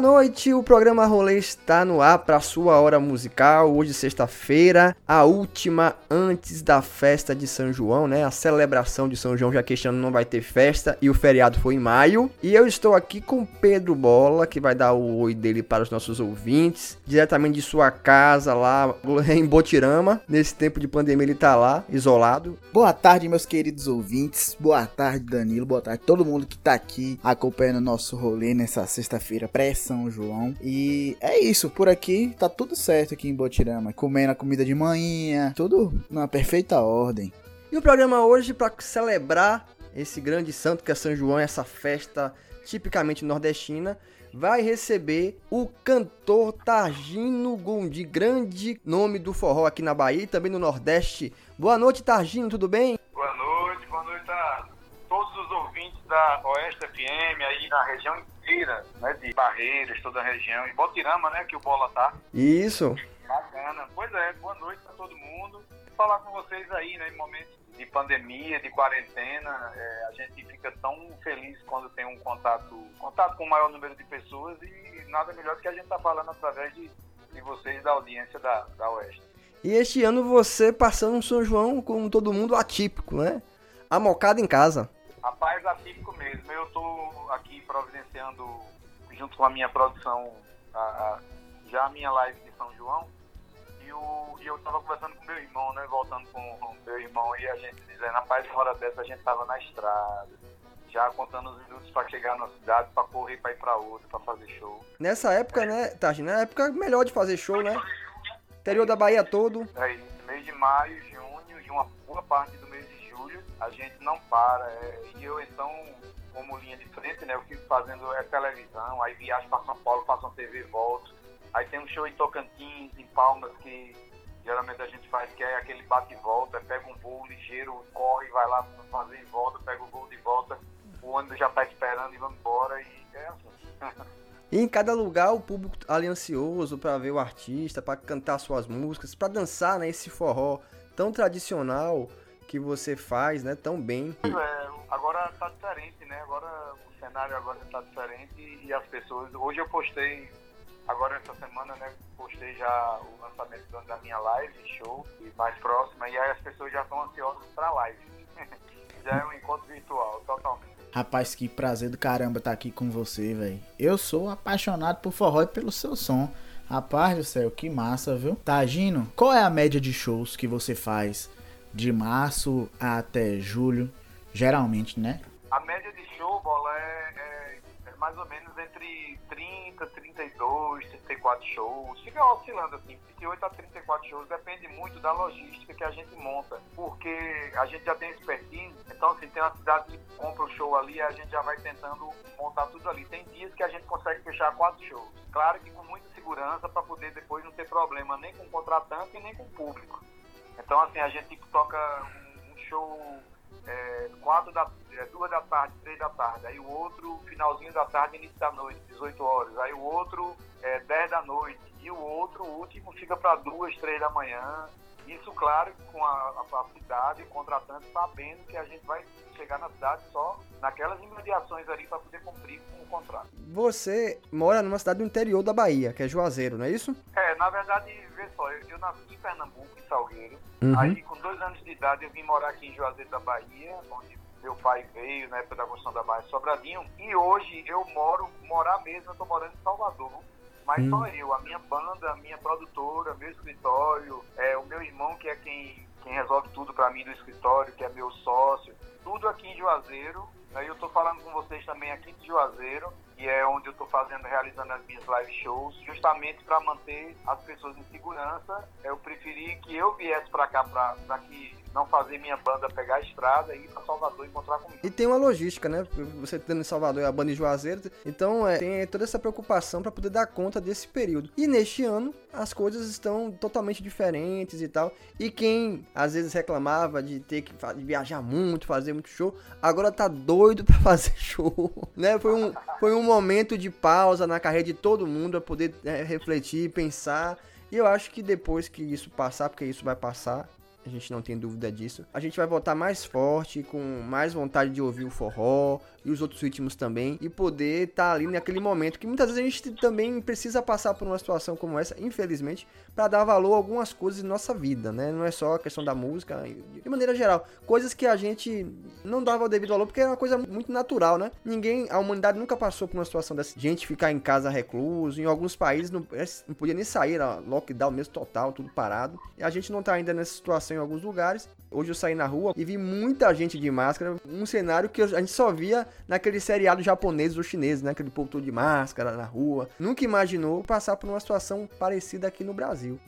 Boa noite, o programa Rolê está no ar para sua hora musical. Hoje, sexta-feira, a última antes da festa de São João, né? A celebração de São João, já que este ano não vai ter festa e o feriado foi em maio. E eu estou aqui com Pedro Bola, que vai dar o oi dele para os nossos ouvintes, diretamente de sua casa lá em Botirama. Nesse tempo de pandemia, ele tá lá, isolado. Boa tarde, meus queridos ouvintes. Boa tarde, Danilo. Boa tarde, todo mundo que tá aqui acompanhando o nosso rolê nessa sexta-feira pré são João. E é isso, por aqui tá tudo certo aqui em Botirama. Comendo a comida de manhã, tudo na perfeita ordem. E o programa hoje, para celebrar esse grande santo que é São João, essa festa tipicamente nordestina, vai receber o cantor Targino Gondi, grande nome do forró aqui na Bahia e também no Nordeste. Boa noite, Targino, tudo bem? Boa noite, boa noite a todos os ouvintes da Oeste FM aí na região inteira, né, de Barreiras, toda a região, e Botirama, né, que o Bola tá. Isso. Bacana. Pois é, boa noite para todo mundo. Vou falar com vocês aí, né, em momentos de pandemia, de quarentena, é, a gente fica tão feliz quando tem um contato, contato com o maior número de pessoas e nada melhor do que a gente tá falando através de, de vocês da audiência da, da Oeste. E este ano você passando um São João com todo mundo atípico, né? Amocado em casa. Rapaz, atípico mesmo. Eu tô aqui providenciando, junto com a minha produção, a, a, já a minha live de São João. E, o, e eu tava conversando com meu irmão, né? Voltando com o meu irmão e a gente dizendo, rapaz, na hora dessa a gente tava na estrada. Já contando os minutos para chegar na cidade, para correr para ir para outra, para fazer show. Nessa época, né, Tati? Na época melhor de fazer show, né? Interior da Bahia todo. É isso, mês de maio, junho e uma boa parte do mês de a gente não para. É, e eu então como linha de frente, né? Eu fico fazendo é, televisão, aí viajo para São Paulo, faço uma TV e volto. Aí tem um show em Tocantins, em Palmas, que geralmente a gente faz, que é aquele bate e volta, pega um voo ligeiro, corre, vai lá fazer e volta, pega o voo de volta, o ônibus já tá esperando e vamos embora, e é assim. E em cada lugar o público ali ansioso para ver o artista, para cantar suas músicas, para dançar, né, esse forró tão tradicional que você faz, né, tão bem. É, agora tá diferente, né? Agora o cenário agora tá diferente e as pessoas. Hoje eu postei, agora essa semana, né? Postei já o lançamento da minha live, show, e mais próxima, e aí as pessoas já estão ansiosas pra live. já é um encontro virtual, totalmente. Rapaz, que prazer do caramba estar tá aqui com você, velho. Eu sou apaixonado por forró e pelo seu som. Rapaz do céu, que massa, viu? Tagino, qual é a média de shows que você faz de março até julho, geralmente, né? A média de show, é, é, é mais ou menos entre 30, 32, 34 shows. Fica oscilando assim, 28 a 34 shows. Depende muito da logística que a gente monta. Porque a gente já tem expertise, então assim, tem uma cidade que compra o show ali, a gente já vai tentando montar tudo ali. Tem dias que a gente consegue fechar quatro shows. Claro que com muita segurança para poder depois não ter problema nem com o contratante e nem com o público. Então, assim, a gente toca um, show é, quatro da, é, duas da tarde, três da tarde, aí o outro finalzinho da tarde, início da noite, 18 horas, aí o outro é, 10 da noite, e o outro, o último, fica para duas, três da manhã. Isso, claro, com a, a, a cidade, o contratante sabendo que a gente vai chegar na cidade só naquelas imediações ali para poder cumprir com o contrato. Você mora numa cidade do interior da Bahia, que é Juazeiro, não é isso? É, na verdade, vê só, eu, eu nasci em Pernambuco, em Salgueiro. Uhum. Aí, com dois anos de idade, eu vim morar aqui em Juazeiro da Bahia, onde meu pai veio na época da construção da Bahia Sobradinho. E hoje eu moro, morar mesmo, eu tô morando em Salvador. Mas hum. só eu, a minha banda, a minha produtora, meu escritório, é, o meu irmão que é quem, quem resolve tudo para mim do escritório, que é meu sócio, tudo aqui em Juazeiro. Aí eu tô falando com vocês também aqui de Juazeiro que é onde eu estou fazendo, realizando as minhas live shows, justamente para manter as pessoas em segurança. Eu preferi que eu viesse para cá para que não fazer minha banda pegar a estrada e ir para Salvador encontrar comigo. E tem uma logística, né? Você tendo em Salvador a banda em Juazeiro, então é, tem toda essa preocupação para poder dar conta desse período. E neste ano as coisas estão totalmente diferentes e tal. E quem às vezes reclamava de ter que viajar muito, fazer muito show, agora tá doido para fazer show, né? Foi um foi um momento de pausa na carreira de todo mundo a poder é, refletir, pensar. E eu acho que depois que isso passar, porque isso vai passar, a gente não tem dúvida disso. A gente vai voltar mais forte, com mais vontade de ouvir o forró e os outros ritmos também, e poder estar tá ali naquele momento que muitas vezes a gente também precisa passar por uma situação como essa, infelizmente, para dar valor a algumas coisas em nossa vida, né? Não é só a questão da música, de maneira geral, coisas que a gente não dava o devido valor porque era uma coisa muito natural, né? Ninguém, a humanidade nunca passou por uma situação dessa, gente ficar em casa recluso, em alguns países não, não podia nem sair, era lockdown mesmo total, tudo parado. E a gente não tá ainda nessa situação alguns lugares. Hoje eu saí na rua e vi muita gente de máscara, um cenário que a gente só via naquele seriado japonês ou chinês, né? Aquele povo todo de máscara na rua. Nunca imaginou passar por uma situação parecida aqui no Brasil.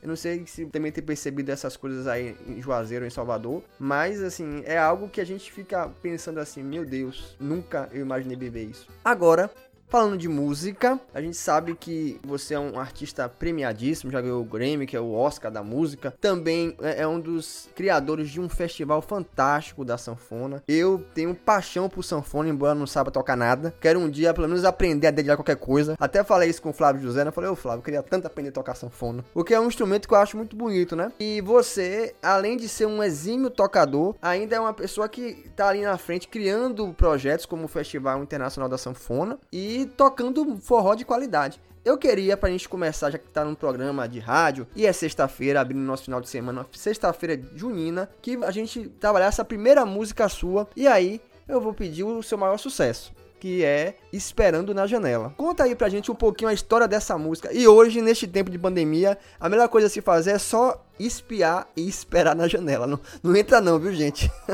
Eu não sei se também tem percebido essas coisas aí em Juazeiro, em Salvador, mas assim, é algo que a gente fica pensando assim, meu Deus, nunca eu imaginei viver isso. Agora, Falando de música, a gente sabe que você é um artista premiadíssimo, já ganhou o Grammy, que é o Oscar da música. Também é, é um dos criadores de um festival fantástico da sanfona. Eu tenho paixão por sanfona, embora não saiba tocar nada. Quero um dia, pelo menos, aprender a dedilhar qualquer coisa. Até falei isso com o Flávio José, né? Falei, ô Flávio, eu queria tanto aprender a tocar sanfona. Porque é um instrumento que eu acho muito bonito, né? E você, além de ser um exímio tocador, ainda é uma pessoa que tá ali na frente criando projetos como o Festival Internacional da Sanfona. E tocando forró de qualidade. Eu queria, pra gente começar, já que tá num programa de rádio, e é sexta-feira, abrindo nosso final de semana, sexta-feira junina, que a gente trabalhasse a primeira música sua, e aí eu vou pedir o seu maior sucesso. Que é Esperando na Janela. Conta aí pra gente um pouquinho a história dessa música. E hoje, neste tempo de pandemia, a melhor coisa a se fazer é só espiar e esperar na janela. Não, não entra, não, viu, gente?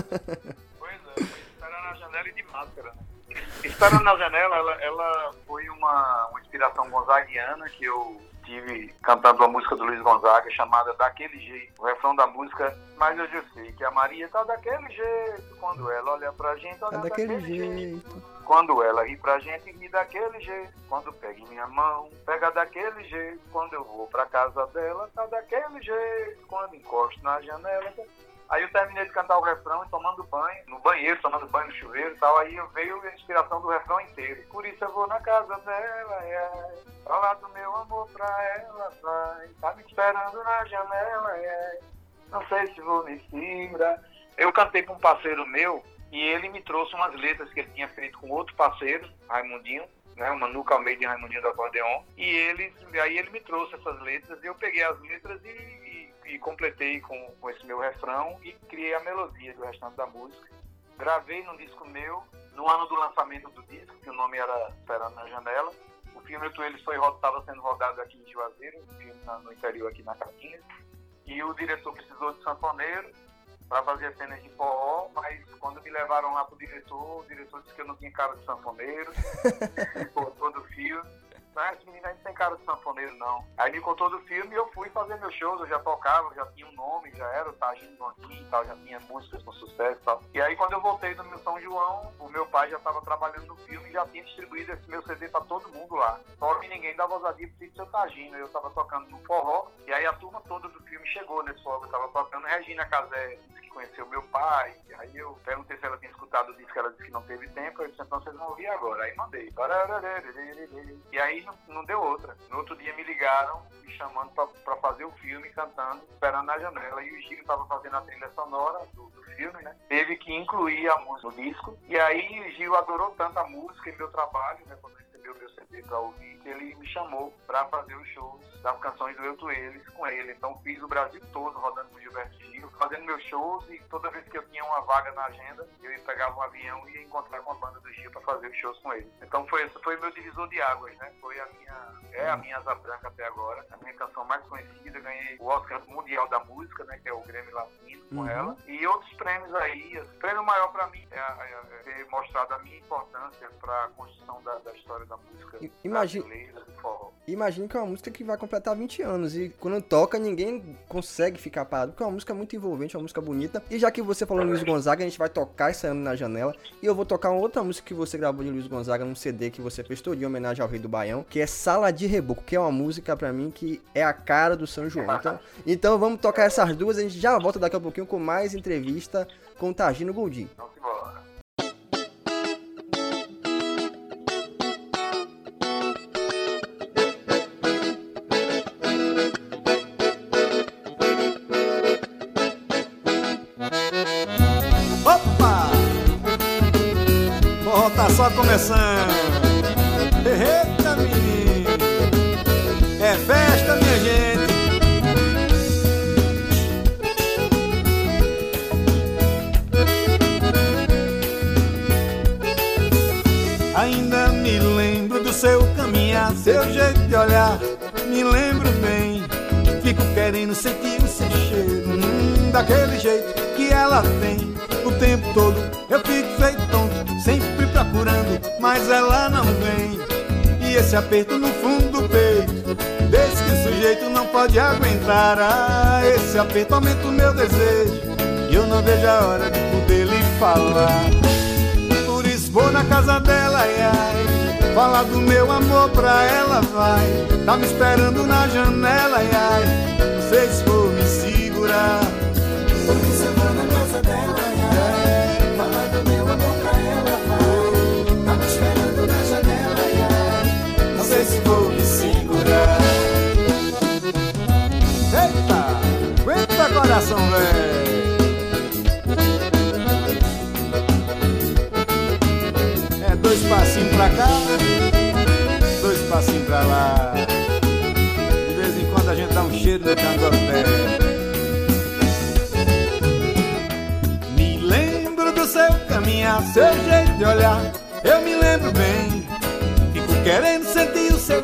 pois é, esperar na janela e de Esperando na Janela, ela, ela foi uma, uma inspiração gonzaguiana que eu tive cantando uma música do Luiz Gonzaga chamada Daquele Jeito. O refrão da música, mas eu já sei que a Maria tá daquele jeito. Quando ela olha pra gente, olha tá daquele, daquele jeito. jeito. Quando ela ri pra gente, ri daquele jeito. Quando pega em minha mão, pega daquele jeito. Quando eu vou pra casa dela, tá daquele jeito. Quando encosto na janela, tá Aí eu terminei de cantar o refrão e tomando banho, no banheiro, tomando banho no chuveiro e tal. Aí veio a inspiração do refrão inteiro. Por isso eu vou na casa dela, é. Falar do meu amor pra ela, vai. Tá me esperando na janela, é. Não sei se vou me segurar. Eu cantei com um parceiro meu e ele me trouxe umas letras que ele tinha feito com outro parceiro, Raimundinho né, o Manu Calmeida e Raimundinho do Acordeon, e eles, aí ele me trouxe essas letras, e eu peguei as letras e e completei com, com esse meu refrão e criei a melodia do restante da música. Gravei num disco meu, no ano do lançamento do disco, que o nome era Esperando na Janela. O filme Ele foi estava sendo rodado aqui em Juazeiro, no interior aqui na Catinha. E o diretor precisou de sanfoneiro para fazer cenas de forró, mas quando me levaram lá pro diretor, o diretor disse que eu não tinha cara de sanfoneiro, cortou do filme ah, esse menino aí não tem cara de sanfoneiro, não. Aí me contou do filme e eu fui fazer meus shows, eu já tocava, já tinha um nome, já era o Tagino Banquinho e tal, já tinha músicas com sucesso e tal. E aí quando eu voltei do meu São João, o meu pai já estava trabalhando no filme e já tinha distribuído esse meu CD para todo mundo lá. Só que ninguém dava ousadia pro seu Tagino. Eu tava tocando no forró, e aí a turma toda do filme chegou nesse forró eu tava tocando. Regina Casé conheceu meu pai, aí eu perguntei se ela tinha escutado o disco, ela disse que não teve tempo, eu disse, então vocês vão ouvir agora. Aí mandei. E aí não, não deu outra. No outro dia me ligaram, me chamando para fazer o filme, cantando, esperando na janela. E o Gil estava fazendo a trilha sonora do, do, filme, né? Teve que incluir a música no disco. E aí o Gil adorou tanto a música e meu trabalho, né? Quando recebeu meu CD para ouvir, ele me chamou para fazer os shows das canções do Eu Tu Eles com ele. Então fiz o Brasil todo rodando com o Gilberto Gil, fazendo meus shows e toda vez que eu tinha uma vaga na agenda, eu ia pegar um avião e ia encontrar com a banda do Gil para fazer os shows com ele. Então foi esse foi meu divisor de águas, né? Foi a minha é a minha asa branca até agora, a minha canção mais conhecida, ganhei o Oscar Mundial da Música, né, que é o Grêmio Latino com uhum. ela, e outros prêmios aí. O prêmio maior para mim é, é, é, ter mostrado a minha importância para a construção da, da, história da música Imagina, Imagina que é uma música que vai completar 20 anos e quando toca ninguém consegue ficar parado, porque é uma música muito envolvente, é uma música bonita. E já que você falou Luiz Gonzaga, a gente vai tocar esse ano na janela e eu vou tocar uma outra música que você gravou de Luiz Gonzaga num CD que você fez todo em homenagem ao Rei do Baião, que é Sala de Reboco, que é uma música para mim que é a cara do São João. Então, então vamos tocar essas duas, a gente já volta daqui a pouquinho com mais entrevista com o Tagino Goldin. só Eita, menino. É festa, minha gente. Ainda me lembro do seu caminhar, seu jeito de olhar, me lembro bem. Fico querendo sentir o seu cheiro, hum, daquele jeito que ela tem. O tempo todo eu fico feito tonto, sempre procurando, mas ela não vem. E esse aperto no fundo do peito, desse que o sujeito não pode aguentar. Ah, esse aperto aumenta o meu desejo, e eu não vejo a hora de poder lhe falar. Por isso vou na casa dela, ai, ai. Falar do meu amor pra ela, vai. Tá me esperando na janela, ai, ai. Não sei se vou me segurar. Por isso eu vou coração, velho. É dois passinhos pra cá, dois passinhos pra lá. De vez em quando a gente dá um cheiro no cangoté. Me lembro do seu caminhar, seu jeito de olhar, eu me lembro bem. Fico querendo sentir o seu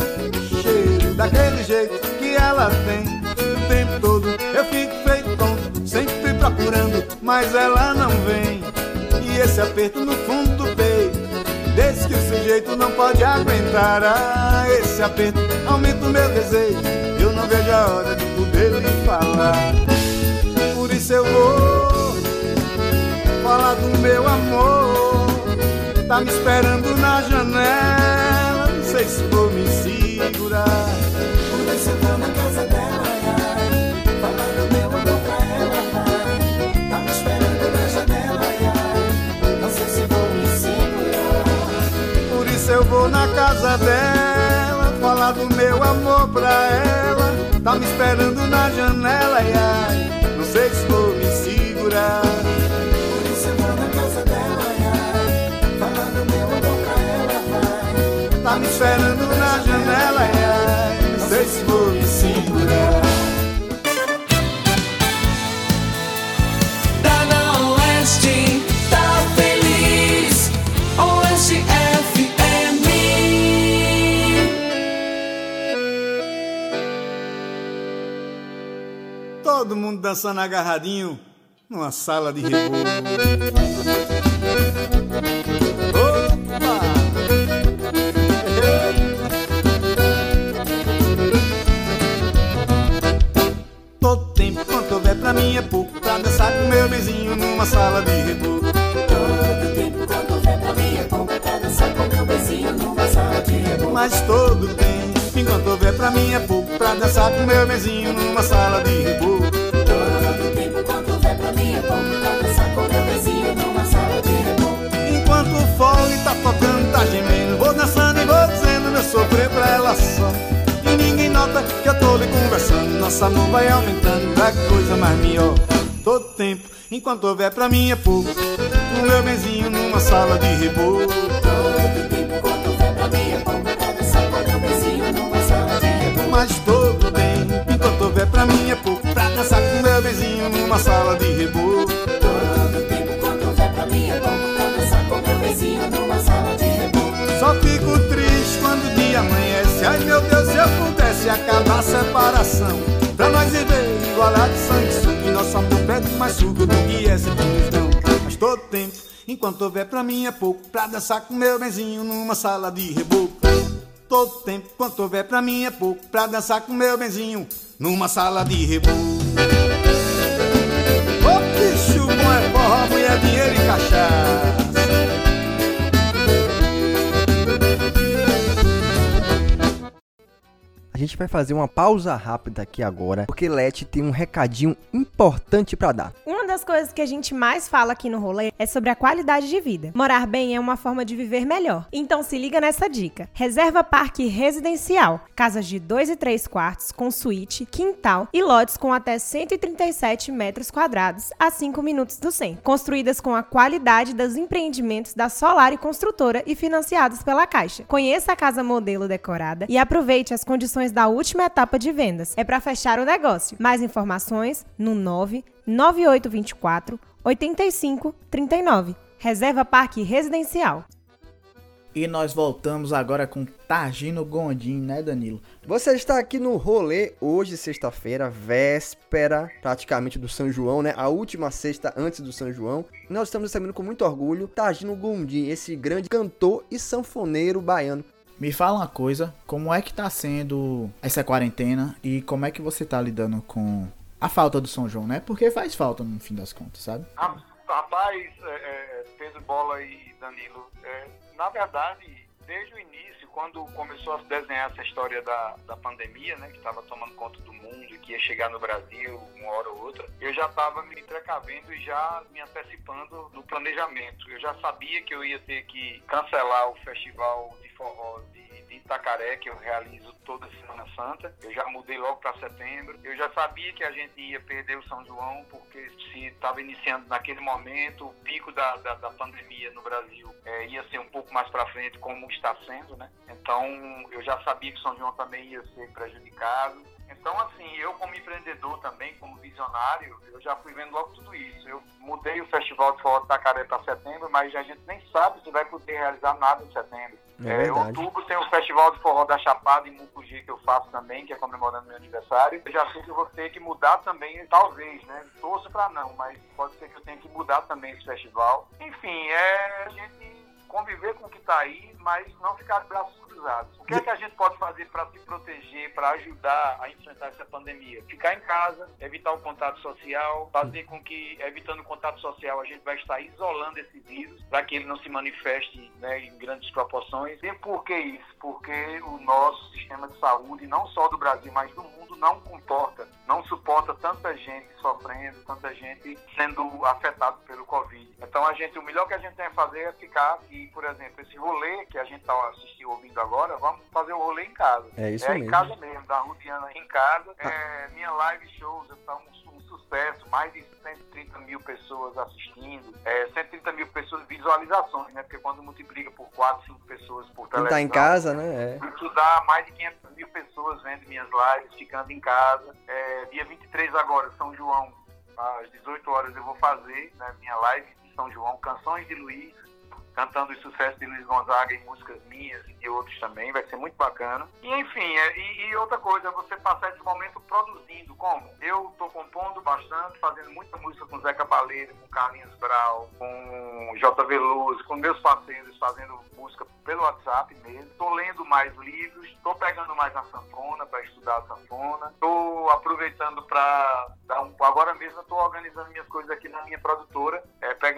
cheiro, daquele jeito que ela tem. O tempo todo eu fico sempre procurando, mas ela não vem. E esse aperto no fundo do peito, desse que o sujeito não pode aguentar. Ah, esse aperto aumenta o meu desejo, eu não vejo a hora de poder lhe falar. Por isso eu vou falar do meu amor. Tá me esperando na janela, não sei se vou me segurar. Por isso eu vou na casa dela, vou na casa dela, falar do meu amor pra ela. Tá me esperando na janela, ai, ai. Não sei se vou me segurar. Por isso eu vou na casa dela, ai, ai. Falar do meu amor pra ela, vai. Tá me esperando na janela, ai, ai. Não sei se vou me segurar. Todo mundo dançando agarradinho numa sala de rebolo. Todo tempo quanto houver pra mim é pouco Pra dançar com meu vizinho numa sala de rebolo Todo tempo quando vem pra mim é bom pra dançar com meu vizinho numa sala de reboco. Mas todo tempo enquanto houver pra mim é pouco Pra dançar com meu vizinho numa sala de rebolo Todo tempo quando vem pra mim é bom pra dançar com meu vizinho numa sala de reboco. Enquanto o fole tá tocando, tá gemendo Vou dançando e vou dizendo meu sofrer pra ela só. E ninguém nota que eu tô lhe conversando Nossa mão vai aumentando, a coisa mais melhor. Todo tempo, enquanto houver pra mim é pouco O meu benzinho numa sala de rebolo numa sala de rebolo Todo tempo quando vem pra mim é bom pra dançar com meu vizinho numa sala de reboco. Só fico triste quando o dia amanhece. Ai meu Deus, se eu pudesse acabar a separação. Pra nós viver igualdade de sangue suco. E nosso amor pede mais suco do que esse que nos dão. Mas todo tempo, enquanto houver pra mim é pouco. Pra dançar com meu benzinho numa sala de reboco. Todo tempo, quanto houver pra mim é pouco. Pra dançar com meu benzinho numa sala de reboco. Dinheiro e gente vai fazer uma pausa rápida aqui agora, porque Leti tem um recadinho importante pra dar. Uma das coisas que a gente mais fala aqui no rolê é sobre a qualidade de vida. Morar bem é uma forma de viver melhor. Então se liga nessa dica. Reserva Parque Residencial. Casas de 2 e 3 quartos, com suíte, quintal e lotes com até 137 metros quadrados, a 5 minutos do centro. Construídas com a qualidade dos empreendimentos da Solar e Construtora e financiadas pela Caixa. Conheça a casa modelo decorada e aproveite as condições da última etapa de vendas. É para fechar o negócio. Mais informações no 99824 8539. Reserva Parque Residencial. E nós voltamos agora com Targino Gondim, né, Danilo? Você está aqui no rolê hoje, sexta-feira, véspera praticamente do São João, né? A última sexta antes do São João. E nós estamos recebendo com muito orgulho Targino Gondim, esse grande cantor e sanfoneiro baiano. Me fala uma coisa, como é que tá sendo essa quarentena e como é que você tá lidando com a falta do São João, né? Porque faz falta no fim das contas, sabe? Rapaz, é, é, Pedro Bola e Danilo, é, na verdade, desde o início, quando começou a se desenhar essa história da, da pandemia, né, que estava tomando conta do mundo e que ia chegar no Brasil uma hora ou outra, eu já estava me precavendo e já me antecipando no planejamento. Eu já sabia que eu ia ter que cancelar o festival de forró de, de Itacaré, que eu realizo toda Semana Santa. Eu já mudei logo para setembro. Eu já sabia que a gente ia perder o São João, porque se estava iniciando naquele momento, o pico da, da, da pandemia no Brasil é, ia ser um pouco mais para frente, como está sendo, né? Então, eu já sabia que o São João também ia ser prejudicado. Então, assim, eu como empreendedor também, como visionário, eu já fui vendo logo tudo isso. Eu mudei o Festival de Forró de Itacaré para setembro, mas a gente nem sabe se vai poder realizar nada em setembro. É verdade. outubro tem o Festival de Forró da Chapada em Mucuji que eu faço também, que é comemorando meu aniversário. Eu já sei que eu vou ter que mudar também, talvez, né? Torço para não, mas pode ser que eu tenha que mudar também esse festival. Enfim, é a gente conviver com o que está aí, mas não ficar de braços O que é que a gente pode fazer para se proteger, para ajudar a enfrentar essa pandemia? Ficar em casa, evitar o contato social, fazer com que, evitando o contato social, a gente vai estar isolando esse vírus para que ele não se manifeste né, em grandes proporções. E por que isso? Porque o nosso sistema de saúde, não só do Brasil, mas do mundo, não comporta, não suporta tanta gente sofrendo, tanta gente sendo afetado pelo Covid. Então a gente, o melhor que a gente tem a fazer é ficar e, por exemplo, esse rolê que a gente está assistindo, ouvindo agora, vamos fazer o rolê em casa. É isso é mesmo. em casa mesmo, da Rudiana em casa. É, minha live shows está um, um sucesso, mais de 130 mil pessoas assistindo, é, 130 mil pessoas visualizações, né? Porque quando multiplica por 4, 5 pessoas por televisão, tá em casa, né? É. isso dá mais de 500 mil pessoas vendo minhas lives, ficando em casa. É, dia 23 agora, São João, às 18 horas eu vou fazer né, minha live de São João, Canções de Luiz, cantando os sucessos de Luiz Gonzaga em músicas minhas e de outros também, vai ser muito bacana. E enfim, é, e, e outra coisa, você passar esse momento produzindo, como? Eu tô compondo bastante, fazendo muita música com Zé Cabaleiro, com Carlinhos Brau, com J. Veloso, com meus parceiros fazendo música pelo WhatsApp mesmo. Tô lendo mais livros, tô pegando mais a sanfona para estudar a sanfona, tô aproveitando para dar um. Agora mesmo tô organizando minhas coisas aqui na minha produtora,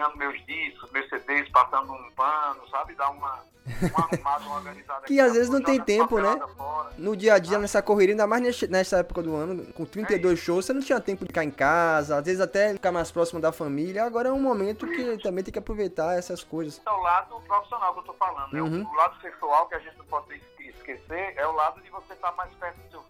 pegando meus discos, meus CDs, passando um pano, sabe? Dar uma, uma arrumada, uma organizada Que às vezes não tem tempo, né? fora. No dia a dia, nessa correria, ainda mais nessa época do ano, com 32 shows, você não tinha tempo de ficar em casa, às vezes até ficar mais próximo da família. Agora é um momento que também tem que aproveitar essas coisas. é o lado profissional que eu tô falando, né? Uhum. O lado sexual que a gente não pode esque- esquecer é o lado de você estar mais perto do seu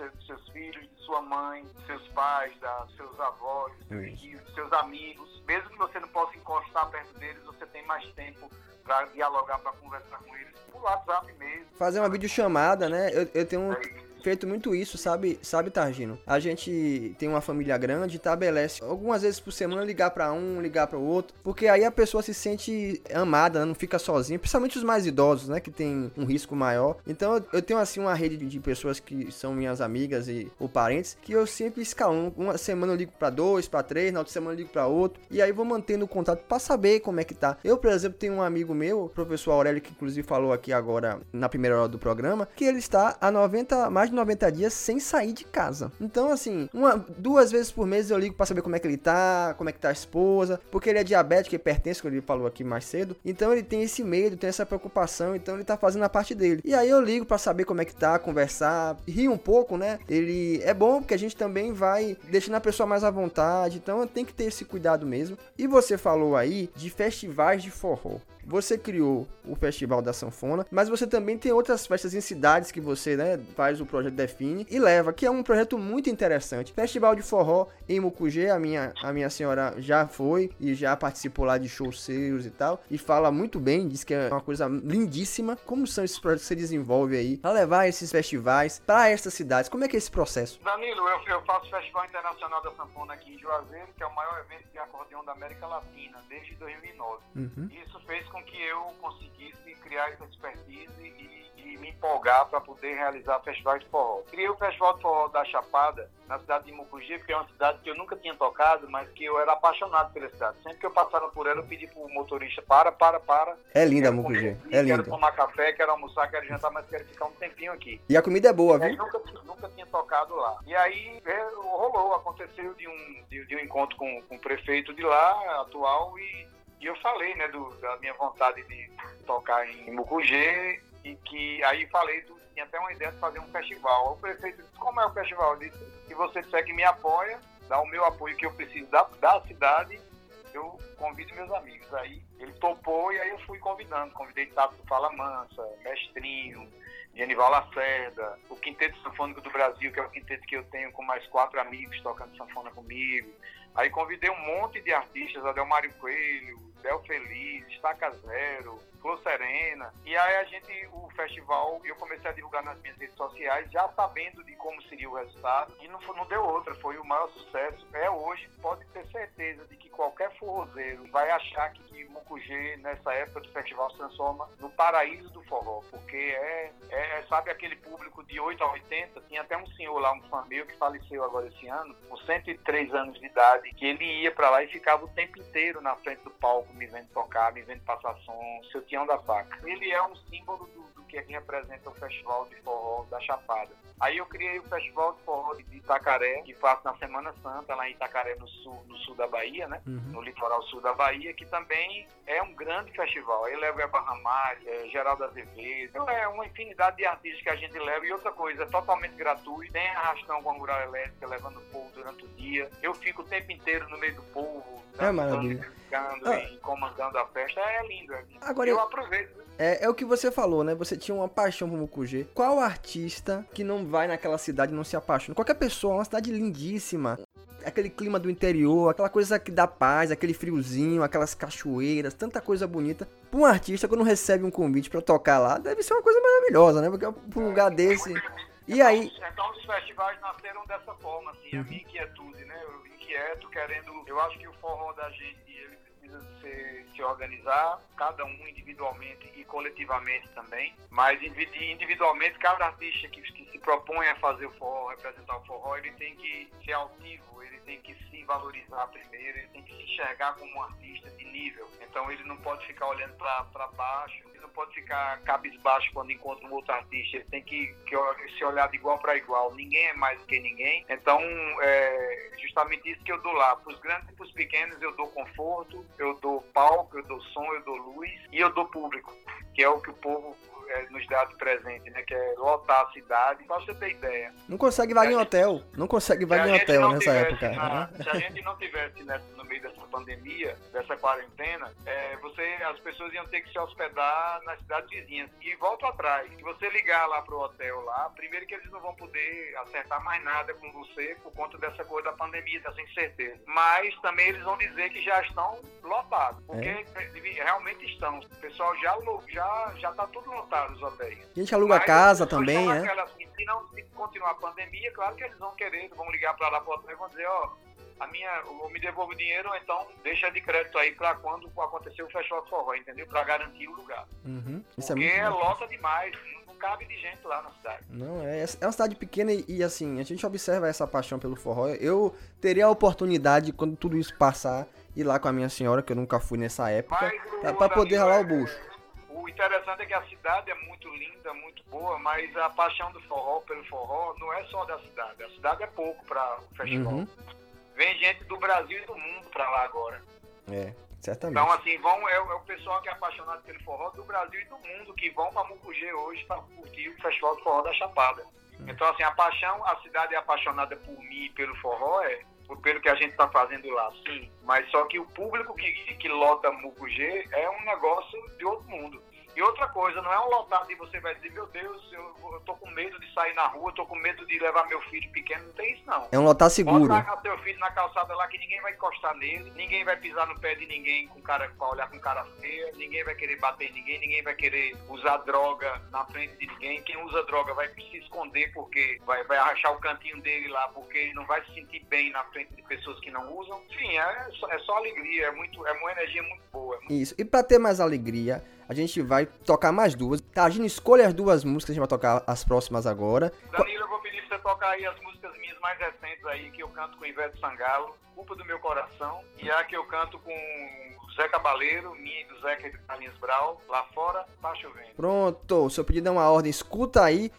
seus, seus filhos, de sua mãe, seus pais, da, dos seus avós, dos seus Isso. tios, dos seus amigos. Mesmo que você não possa encostar perto deles, você tem mais tempo para dialogar, para conversar com eles por WhatsApp mesmo. Fazer uma videochamada, né? Eu, eu tenho É isso. Feito muito isso, sabe, sabe, Targino? A gente tem uma família grande, estabelece algumas vezes por semana ligar pra um, ligar para o outro, porque aí a pessoa se sente amada, né? não fica sozinha, principalmente os mais idosos, né, que tem um risco maior. Então eu- tenho assim uma rede de- pessoas que são minhas amigas e ou parentes, que eu sempre escalono. Uma semana eu ligo pra dois, pra três, na outra semana eu ligo pra outro, e aí vou mantendo o contato pra saber como é que tá. Eu, por exemplo, tenho um amigo meu, o professor Aurélio, que inclusive falou aqui agora na primeira hora do programa, que ele está há 90, mais de 90 dias sem sair de casa. Então, assim, uma, duas vezes por mês eu ligo pra saber como é que ele tá, como é que tá a esposa, porque ele é diabético e pertence, como ele falou aqui mais cedo. Então ele tem esse medo, tem essa preocupação, então ele tá fazendo a parte dele. E aí eu ligo pra saber como é que tá, conversar, rir um pouco, né? Ele é bom porque a gente também vai deixando a pessoa mais à vontade, então tem que ter esse cuidado mesmo. E você falou aí de festivais de forró. Você criou o Festival da Sanfona, mas você também tem outras festas em cidades que você né, faz o projeto Define e leva, que é um projeto muito interessante. Festival de Forró em Mucugê, a minha, a minha senhora já foi e já participou lá de shows seus e tal, e fala muito bem, diz que é uma coisa lindíssima. Como são esses projetos que você desenvolve aí para levar esses festivais para essas cidades? Como é que é esse processo? Danilo, eu, eu faço o Festival Internacional da Sanfona aqui em Juazeiro, que é o maior evento de acordeão da América Latina, desde 2009. Uhum. Isso fez com que eu conseguisse criar essa expertise e, e me empolgar para poder realizar festivais de forró. Criei o Festival de Forró da Chapada, na cidade de Mucugê, porque é uma cidade que eu nunca tinha tocado, mas que eu era apaixonado pela cidade. Sempre que eu passava por ela, eu pedi pro motorista, para, para, para. É linda Quero Mucugê, é Quero linda. tomar café, quero almoçar, quero jantar, mas quero ficar um tempinho aqui. E a comida é boa, aí viu? nunca, nunca tinha tocado lá. E aí é, rolou, aconteceu de um, de, de um encontro com, com o prefeito de lá, atual, e, e eu falei, né, do- da minha vontade de tocar em Mucugê, e que aí falei, do, tinha até uma ideia de fazer um festival. O prefeito disse, como é o festival? Eu disse, se você disser que me apoia, dá o meu apoio que eu preciso da, da cidade, eu convido meus amigos. Aí ele topou e aí eu fui convidando. Convidei Tato Fala Mansa, Mestrinho, Genival Lacerda, o Quinteto Sanfônico do Brasil, que é o quinteto que eu tenho com mais quatro amigos tocando sanfona comigo. Aí convidei um monte de artistas, Adelmário Coelho, Del Feliz, Estaca Zero, Flor Serena. E aí a gente, o festival, eu comecei a divulgar nas minhas redes sociais, já sabendo de como seria o resultado. E não, não deu outra, foi o maior sucesso. É hoje, pode ter certeza de que qualquer forrozeiro vai achar que, que Mucugê, nessa época do festival, se transforma no paraíso do forró. Porque é, é, sabe aquele público de 8 a 80? Tinha até um senhor lá, um fã meu, que faleceu agora esse ano, com 103 anos de idade, que ele ia pra lá e ficava o tempo inteiro na frente do palco, me vendo tocar, me vendo passar som, seu Da Faca. Ele é um símbolo do, do que representa o Festival de Forró da Chapada. Aí eu criei o Festival de Forró de Itacaré, que faço na Semana Santa, lá em Itacaré, no sul, no sul da Bahia, né? No litoral sul da Bahia, que também é um grande festival. Aí leva Eba Ramalho, é, Geraldo Azevedo, então é uma infinidade de artistas que a gente leva. E outra coisa, é totalmente gratuito, tem arrastão com a mural elétrica, levando o povo durante o dia. Eu fico o tempo inteiro no meio do povo, É maravilha. brincando Ah. e comandando a festa. É lindo, é lindo. Agora eu eu- aproveito. É, é o que você falou, né? Você tinha uma paixão por Mucugê. Qual artista que não vai naquela cidade e não se apaixona? Qualquer pessoa, é uma cidade lindíssima. Aquele clima do interior, aquela coisa que dá paz, aquele friozinho, aquelas cachoeiras, tanta coisa bonita. Pra um artista, quando recebe um convite pra tocar lá, deve ser uma coisa maravilhosa, né? Porque pra um lugar desse. E aí, Então, então os festivais nasceram dessa forma, assim, a minha inquietude, né? Eu inquieto, querendo. Eu acho que o forró da gente ser, se organizar, cada um individualmente e coletivamente também. Mas indivi- individualmente, cada artista que, que se propõe a fazer o forró, representar o forró, ele tem que ser altivo, ele tem que se valorizar primeiro, ele tem que se enxergar como um artista de nível. Então ele não pode ficar olhando para baixo, não pode ficar cabisbaixo quando encontra um outro artista, ele tem que, que se olhar de igual para igual. Ninguém é mais do que ninguém. Então, é justamente isso que eu dou lá. Para os grandes e para os pequenos, eu dou conforto, eu dou palco, eu dou som, eu dou luz e eu dou público, que é o que o povo é, nos dá de presente, né? Que é lotar a cidade. Para você ter ideia, não consegue vaga em hotel. Não consegue vaga em hotel nessa época. na- né? se a gente não tivesse nessa- no meio dessa pandemia, dessa quarentena, é, você, as pessoas iam ter que se hospedar nas cidades vizinhas. E volto atrás, se você ligar lá pro hotel lá, primeiro que eles não vão poder acertar mais nada com você por conta dessa coisa da pandemia, tá sem certeza. Mas também eles vão dizer que já estão lotados, porque É. realmente estão. O pessoal já, já, já tá tudo lotado os hotéis. A gente aluga Mas casa também, né? assim, se não se continuar a pandemia, claro que eles vão querer, vão ligar para lá pro hotel e vão dizer, ó, a minha, eu me devolvo o dinheiro, ou então deixa de crédito aí para quando acontecer o festival de forró, entendeu? Para garantir o lugar. Uhum. Isso é Porque muito bom. lota demais, não cabe de gente lá na cidade. Não, é, é uma cidade pequena e, e, assim, a gente observa essa paixão pelo forró. Eu teria a oportunidade, quando tudo isso passar, ir lá com a minha senhora, que eu nunca fui nessa época, pra poder ralar o é- bucho. O interessante é que a cidade é muito linda, muito boa, mas a paixão do forró pelo forró não é só da cidade. A cidade é pouco para o festival. Uhum. Vem gente do Brasil e do mundo para lá agora. É, certamente. Então, assim, vão, é, o- é o pessoal que é apaixonado pelo forró do Brasil e do mundo que vão para Mucugê hoje para curtir o Festival do Forró da Chapada. Então, assim, a paixão, a cidade é apaixonada por mim e pelo forró, é pelo que a gente está fazendo lá, sim. Mas só que o público que, que lota Mucugê é um negócio de outro mundo. E outra coisa, não é um lotado e você vai dizer, meu Deus, eu, eu tô com medo de sair na rua, eu tô com medo de levar meu filho pequeno, não tem isso não. É um lotar seguro. Largar teu filho na calçada lá que ninguém vai encostar nele, ninguém vai pisar no pé de ninguém com cara pra olhar com cara feia, ninguém vai querer bater em ninguém, ninguém vai querer usar droga na frente de ninguém. Quem usa droga vai se esconder porque vai, vai arrachar o cantinho dele lá, porque ele não vai se sentir bem na frente de pessoas que não usam. Enfim, é só, é só alegria, é, muito, é uma energia muito boa. Isso. E pra ter mais alegria, a gente vai tocar mais duas. Tá, a gente escolhe as duas músicas que a gente vai tocar as próximas agora. Danilo, eu vou pedir pra você tocar aí as músicas minhas mais recentes aí, que eu canto com Ivete Sangalo, Culpa do Meu Coração, e a que eu canto com o Zé Cabaleiro, minha e do Zeca e do Carlinhos Brau, lá fora, tá chovendo. Pronto, seu pedido é uma ordem, escuta aí.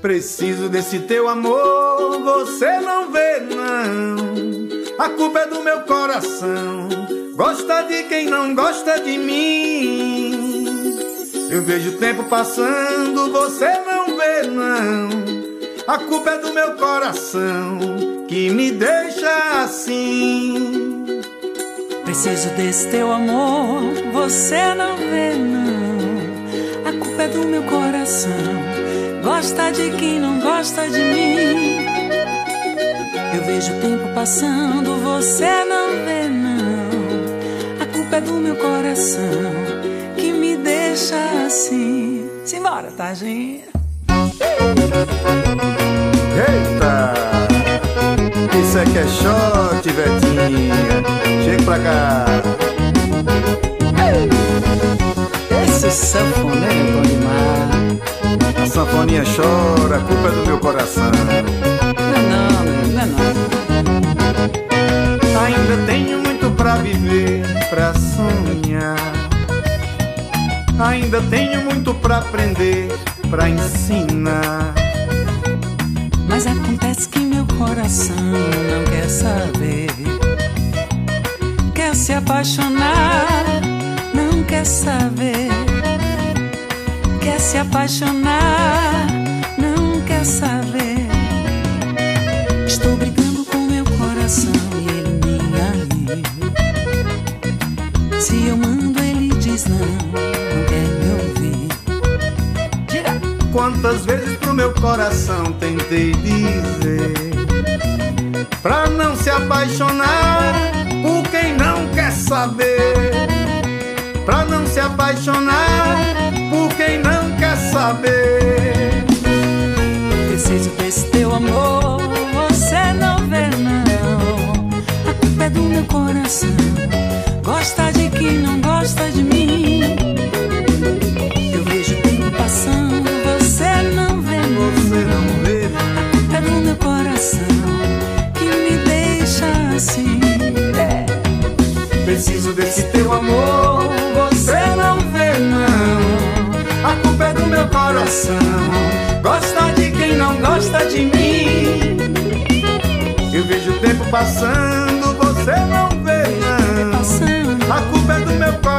Preciso desse teu amor, você não vê não. A culpa é do meu coração. Gosta de quem não gosta de mim. Eu vejo o tempo passando, você não vê não. A culpa é do meu coração que me deixa assim. Preciso desse teu amor, você não vê não. A culpa é do meu coração. Gosta de quem não gosta de mim. Eu vejo o tempo passando, você não vê não. A culpa é do meu coração deixa assim. Simbora, tá, gente? Eita! Isso aqui é shot, Vetinha. Chega pra cá. Esse sanfoneiro é bom demais. A sanfoninha chora, a culpa é do meu coração. Não é não, não é não. Ainda tenho muito pra viver, pra sonhar. Ainda tenho muito pra aprender, pra ensinar. Mas acontece que meu coração não quer saber. Quer se apaixonar, não quer saber. Quer se apaixonar, não quer saber. Quantas vezes pro meu coração tentei dizer Pra não se apaixonar por quem não quer saber Pra não se apaixonar por quem não quer saber Preciso desse teu amor, você não vê não. A culpa é do meu coração. Desse teu amor Você não vê não. A culpa é do meu coração. Gosta de quem não gosta de mim. Eu vejo o tempo passando Você não vê não. A culpa é do meu coração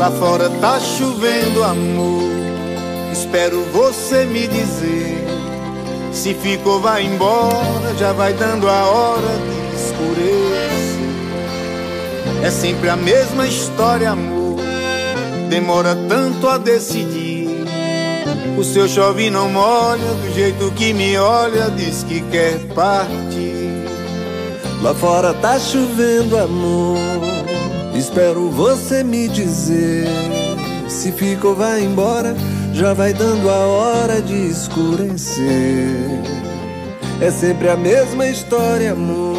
Lá fora tá chovendo amor. Espero você me dizer. Se ficou vai embora Já vai dando a hora de escurecer. É sempre a mesma história amor. Demora tanto a decidir. O seu chove não molha Do jeito que me olha Diz que quer partir. Lá fora tá chovendo amor. Espero você me dizer. Se fica ou vai embora, já vai dando a hora de escurecer. É sempre a mesma história, amor.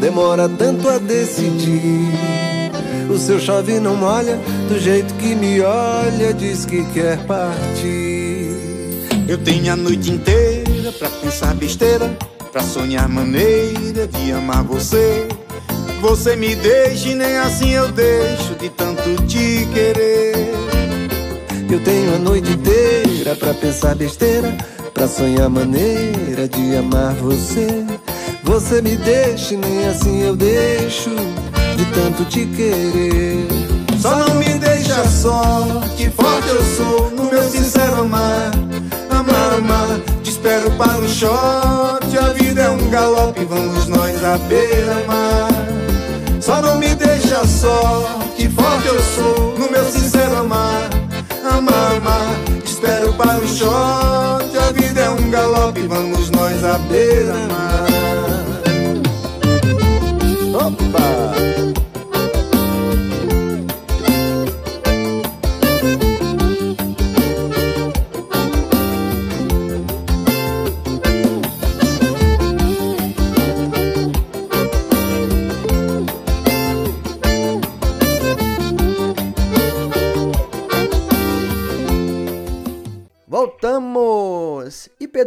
demora tanto a decidir. O seu chove não molha, do jeito que me olha, diz que quer partir. Eu tenho a noite inteira pra pensar besteira, pra sonhar maneira de amar você. Você me deixa e nem assim eu deixo de tanto te querer. Eu tenho a noite inteira pra pensar besteira, pra sonhar maneira de amar você. Você me deixa e nem assim eu deixo de tanto te querer. Só não me deixa só, que forte eu sou no meu sincero amar. Amar, amar, te espero para um shot. A vida é um galope, vamos nós à beira-mar. Só não me deixa só, que forte eu sou no meu sincero amar. Amar, amar, espero para um shot. A vida é um galope, vamos nós à beira-mar. Opa!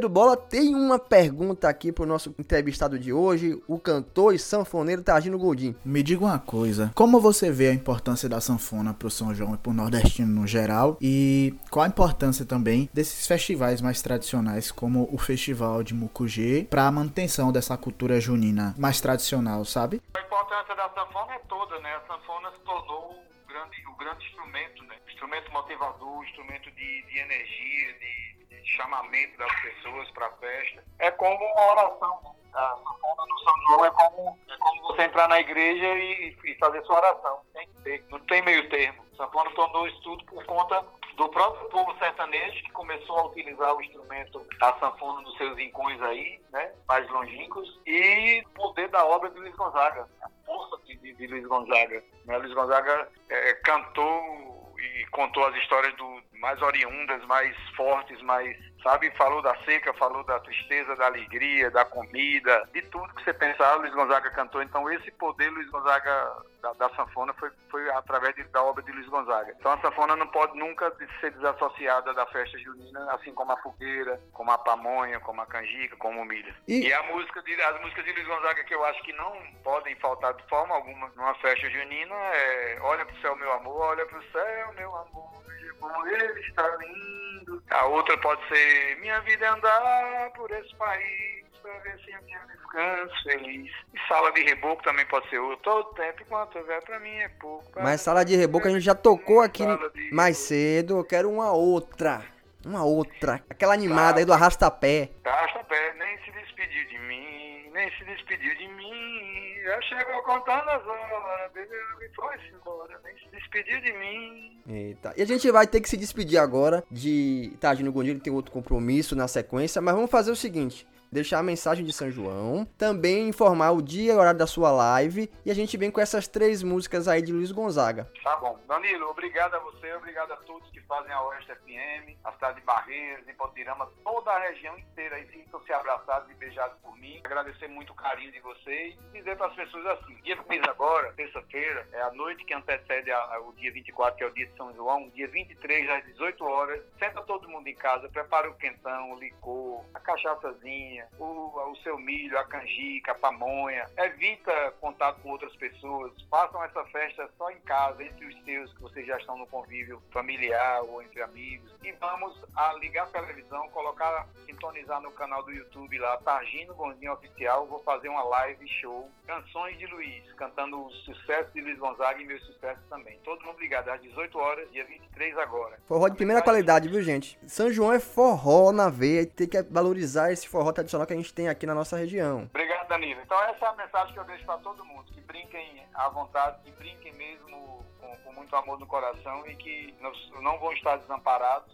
Pedro Bola tem uma pergunta aqui pro nosso entrevistado de hoje, o cantor e sanfoneiro Targino Godinho. Me diga uma coisa, como você vê a importância da sanfona pro São João e pro nordestino no geral? E qual a importância também desses festivais mais tradicionais, como o Festival de Mucugê, pra manutenção dessa cultura junina mais tradicional, sabe? A importância da sanfona é toda, né? A sanfona se tornou o grande, o grande instrumento, né? Instrumento motivador, instrumento de, de energia, de chamamento das pessoas para a festa. É como uma oração, né? A sanfona no São João é como, é como você entrar na igreja e, e fazer sua oração. Tem que ter, não tem meio termo. Sanfona tornou isso tudo por conta do próprio povo sertanejo que começou a utilizar o instrumento da sanfona nos seus rincões aí, né, mais longínquos, e o poder da obra de Luiz Gonzaga, a força de, de, de Luiz Gonzaga. Né? Luiz Gonzaga eh, cantou e contou as histórias do mais oriundas, mais fortes, mais, sabe, falou da seca, falou da tristeza, da alegria, da comida, de tudo que você pensar, Luiz Gonzaga cantou. Então esse poder Luiz Gonzaga da, da sanfona foi, foi através de- da obra de Luiz Gonzaga. Então a sanfona não pode nunca ser desassociada da festa junina, assim como a fogueira, como a pamonha, como a canjica, como o milho. E- E, a música de, as músicas de Luiz Gonzaga que eu acho que não podem faltar de forma alguma numa festa junina é Olha pro céu, meu amor, olha pro céu, meu amor, ele está lindo. A outra pode ser Minha vida é andar por esse país pra ver se eu descanso feliz. E sala de reboco também pode ser outra. Todo tempo enquanto houver pra mim é pouco. Mas sala de reboco a gente já tocou aqui mais cedo, eu quero uma outra. Uma outra. Aquela animada aí do arrasta-pé. Gasta pé, nem se despediu de mim, nem se despediu de mim. Já chegou contando as horas, bebeu e foi-se embora, nem se despediu de mim. Eita. E a gente vai ter que se despedir agora de Tadinho Gondim, ele tem outro compromisso na sequência, mas vamos fazer o seguinte. Deixar a mensagem de São João, também informar o dia e horário da sua live, e a gente vem com essas três músicas aí de Luiz Gonzaga. Tá bom. Danilo, obrigado a você, obrigado a todos que fazem a Oeste FM, a cidade de Barreiros, em Potirama, toda a região inteira aí, sintam-se abraçados e beijados por mim. Agradecer muito o carinho de vocês e dizer para as pessoas assim, dia 15 agora, terça-feira, é a noite que antecede a- a- o dia 24, que é o dia de São João, dia 23 às 18 horas, senta todo mundo em casa, prepara o quentão, o licor, a cachaçazinha, o, o seu milho, a canjica, a pamonha. Evita contato com outras pessoas. Façam essa festa só em casa, entre os seus, que vocês já estão no convívio familiar ou entre amigos. E vamos a ligar a televisão, colocar, sintonizar no canal do YouTube lá, Targino Gondinho Oficial. Vou fazer uma live show, canções de Luiz, cantando os sucessos de Luiz Gonzaga e meus sucessos também. Todo mundo ligado às 18 horas, dia 23 agora. Forró de primeira qualidade, viu, gente? São João é forró na veia e tem que valorizar esse forró tradicional que a gente tem aqui na nossa região. Obrigado, Danilo. Então essa é a mensagem que eu deixo para todo mundo, que brinquem à vontade, que brinquem mesmo com, com muito amor no coração e que não, não vão estar desamparados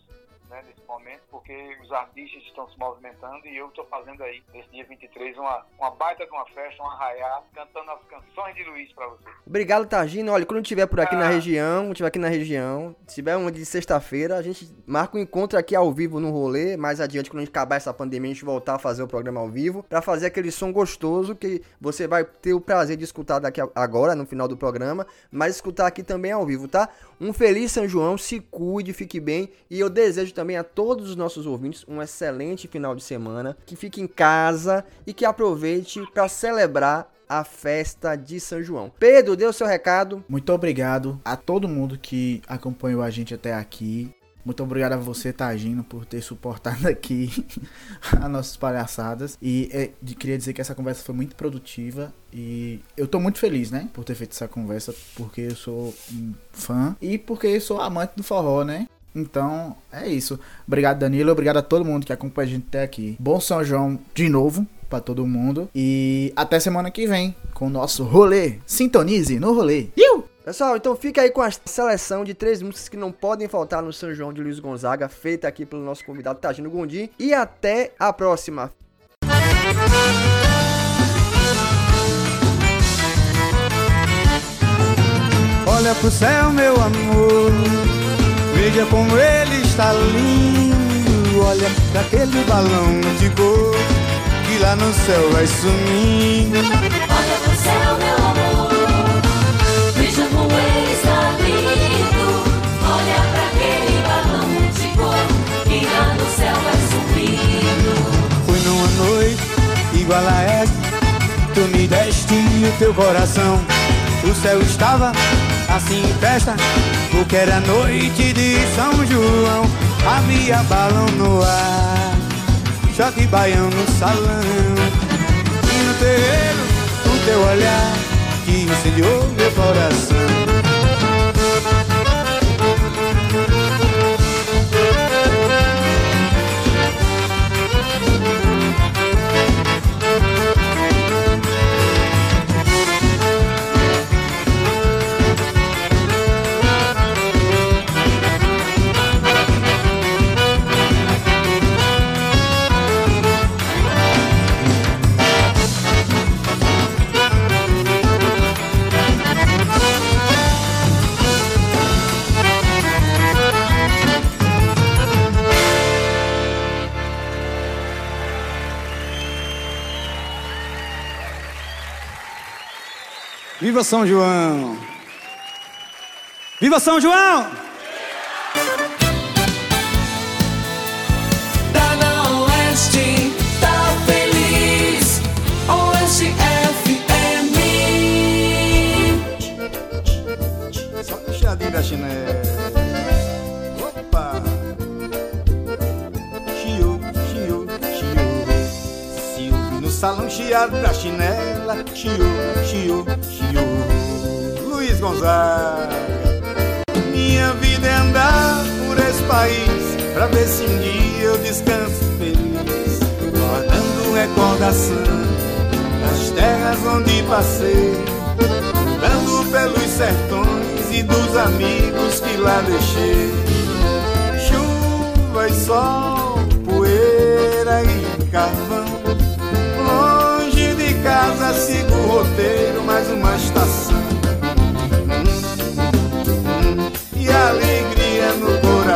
né, nesse momento, porque os artistas estão se movimentando e eu estou fazendo aí, nesse dia 23, uma, uma baita de uma festa, um arraiá, cantando as canções de Luiz para você. Obrigado, Targino. Olha, quando tiver por aqui na Ah. região, tiver aqui na região, se tiver uma de sexta-feira, a gente marca um encontro aqui ao vivo no rolê. Mais adiante, quando a gente acabar essa pandemia, a gente voltar a fazer o programa ao vivo, pra fazer aquele som gostoso que você vai ter o prazer de escutar daqui a- agora, no final do programa, mas escutar aqui também ao vivo, tá? Um feliz São João, se cuide, fique bem. E eu desejo também a todos os nossos ouvintes um excelente final de semana, que fique em casa e que aproveite pra celebrar a festa de São João. Pedro, dê o seu recado. Muito obrigado a todo mundo que acompanhou a gente até aqui. Muito obrigado a você, Tagino, por ter suportado aqui as nossas palhaçadas. E é, queria dizer que essa conversa foi muito produtiva. E eu tô muito feliz, né? Por ter feito essa conversa, porque eu sou um fã e porque eu sou amante do forró, né? Então, é isso. Obrigado, Danilo. Obrigado a todo mundo que acompanha a gente até aqui. Bom São João de novo pra todo mundo. E até semana que vem com o nosso rolê. Sintonize no rolê. Iu! Pessoal, então fica aí com a seleção de três músicas que não podem faltar no São João de Luiz Gonzaga, feita aqui pelo nosso convidado Tagino Gondim. E até a próxima. Olha pro céu, meu amor. Veja como ele está lindo. Olha pra aquele balão de cor que lá no céu vai sumindo. Olha pro céu, meu amor. Veja como ele está lindo. Olha pra aquele balão de cor que lá no céu vai subindo. Foi numa noite igual a essa. Tu me deste o teu coração. O céu estava assim em festa, porque era noite de São João. Havia balão no ar, choque baião no salão. E no terreiro, o teu olhar que incendiou meu coração. Viva São João! Viva São João! Tá na Oeste, tá feliz. Oeste FM. Só um chiadinho da chinela. Opa! Chiou, chiou, chiou. Ouve no salão chiado da chinela. Chiou, chiou, chiou. Luiz Gonzaga. Minha vida é andar por esse país Pra ver se um dia eu descanso feliz. Guardando recordação Das terras onde passei. Andando pelos sertões e dos amigos que lá deixei. Chuva e sol, poeira e carvão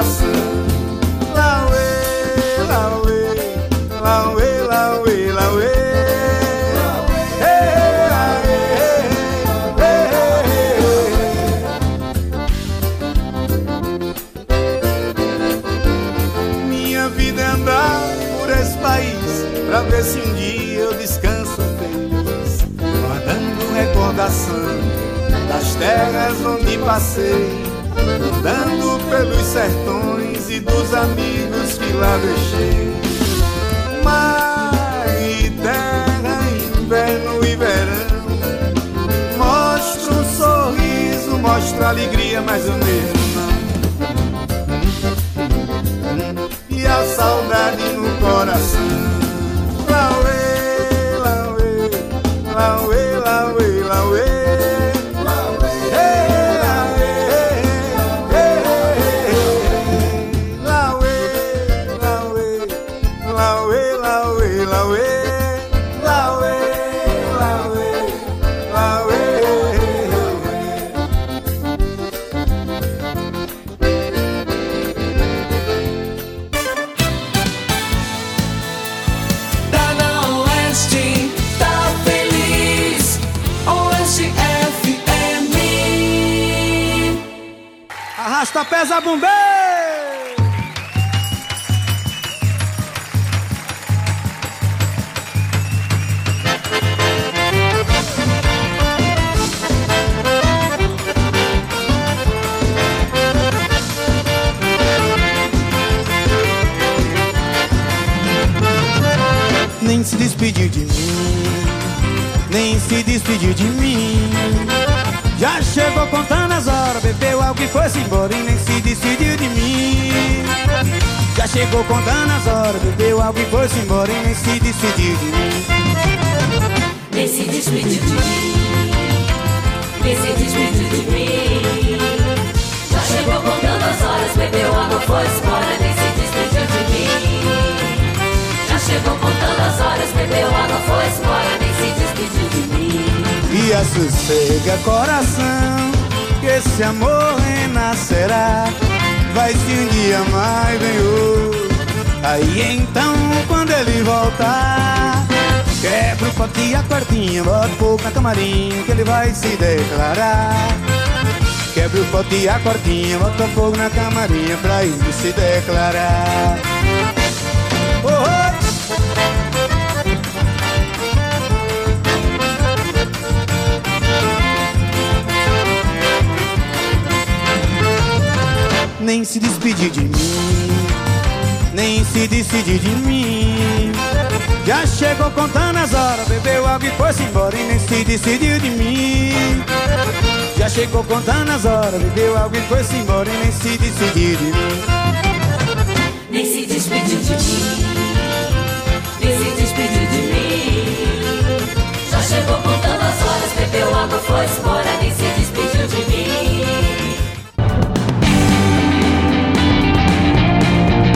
coração. Lauê, lauê, lauê, lauê, lauê. Minha vida é andar por esse país Pra ver se um dia eu descanso feliz Guardando recordação das terras onde passei, andando pelos sertões e dos amigos que lá deixei. Mar e terra, inverno e verão, mostra um sorriso, mostra alegria, mas eu mesmo não. E a saudade no coração. Lauê, lauê, lauê. arrasta pesa bombeiro. Chegou contando as horas, bebeu algo e foi-se embora e nem se despediu de mim. Nem se despediu de mim, nem se despediu de mim. Já chegou contando as horas, bebeu água, foi embora, nem se despediu de mim. Já chegou contando as horas, bebeu água, foi embora, nem se despediu de mim. E assossega coração, que esse amor renascerá. Vai se um dia mais vem outro. Aí então, quando ele voltar, quebra o pote a quartinha, bota fogo na camarinha, que ele vai se declarar. Quebra o pote a quartinha, bota fogo na camarinha, pra ele se declarar. Oh, oh. nem se despedir de mim, nem se decidir de mim. Já chegou contando as horas, bebeu água e foi-se embora e nem se decidiu de mim. Já chegou contando as horas, bebeu água e foi-se embora e nem se decidiu de mim. Nem se despediu de mim, nem se despediu de mim. Já chegou contando as horas, bebeu água, foi embora, nem se despediu de mim.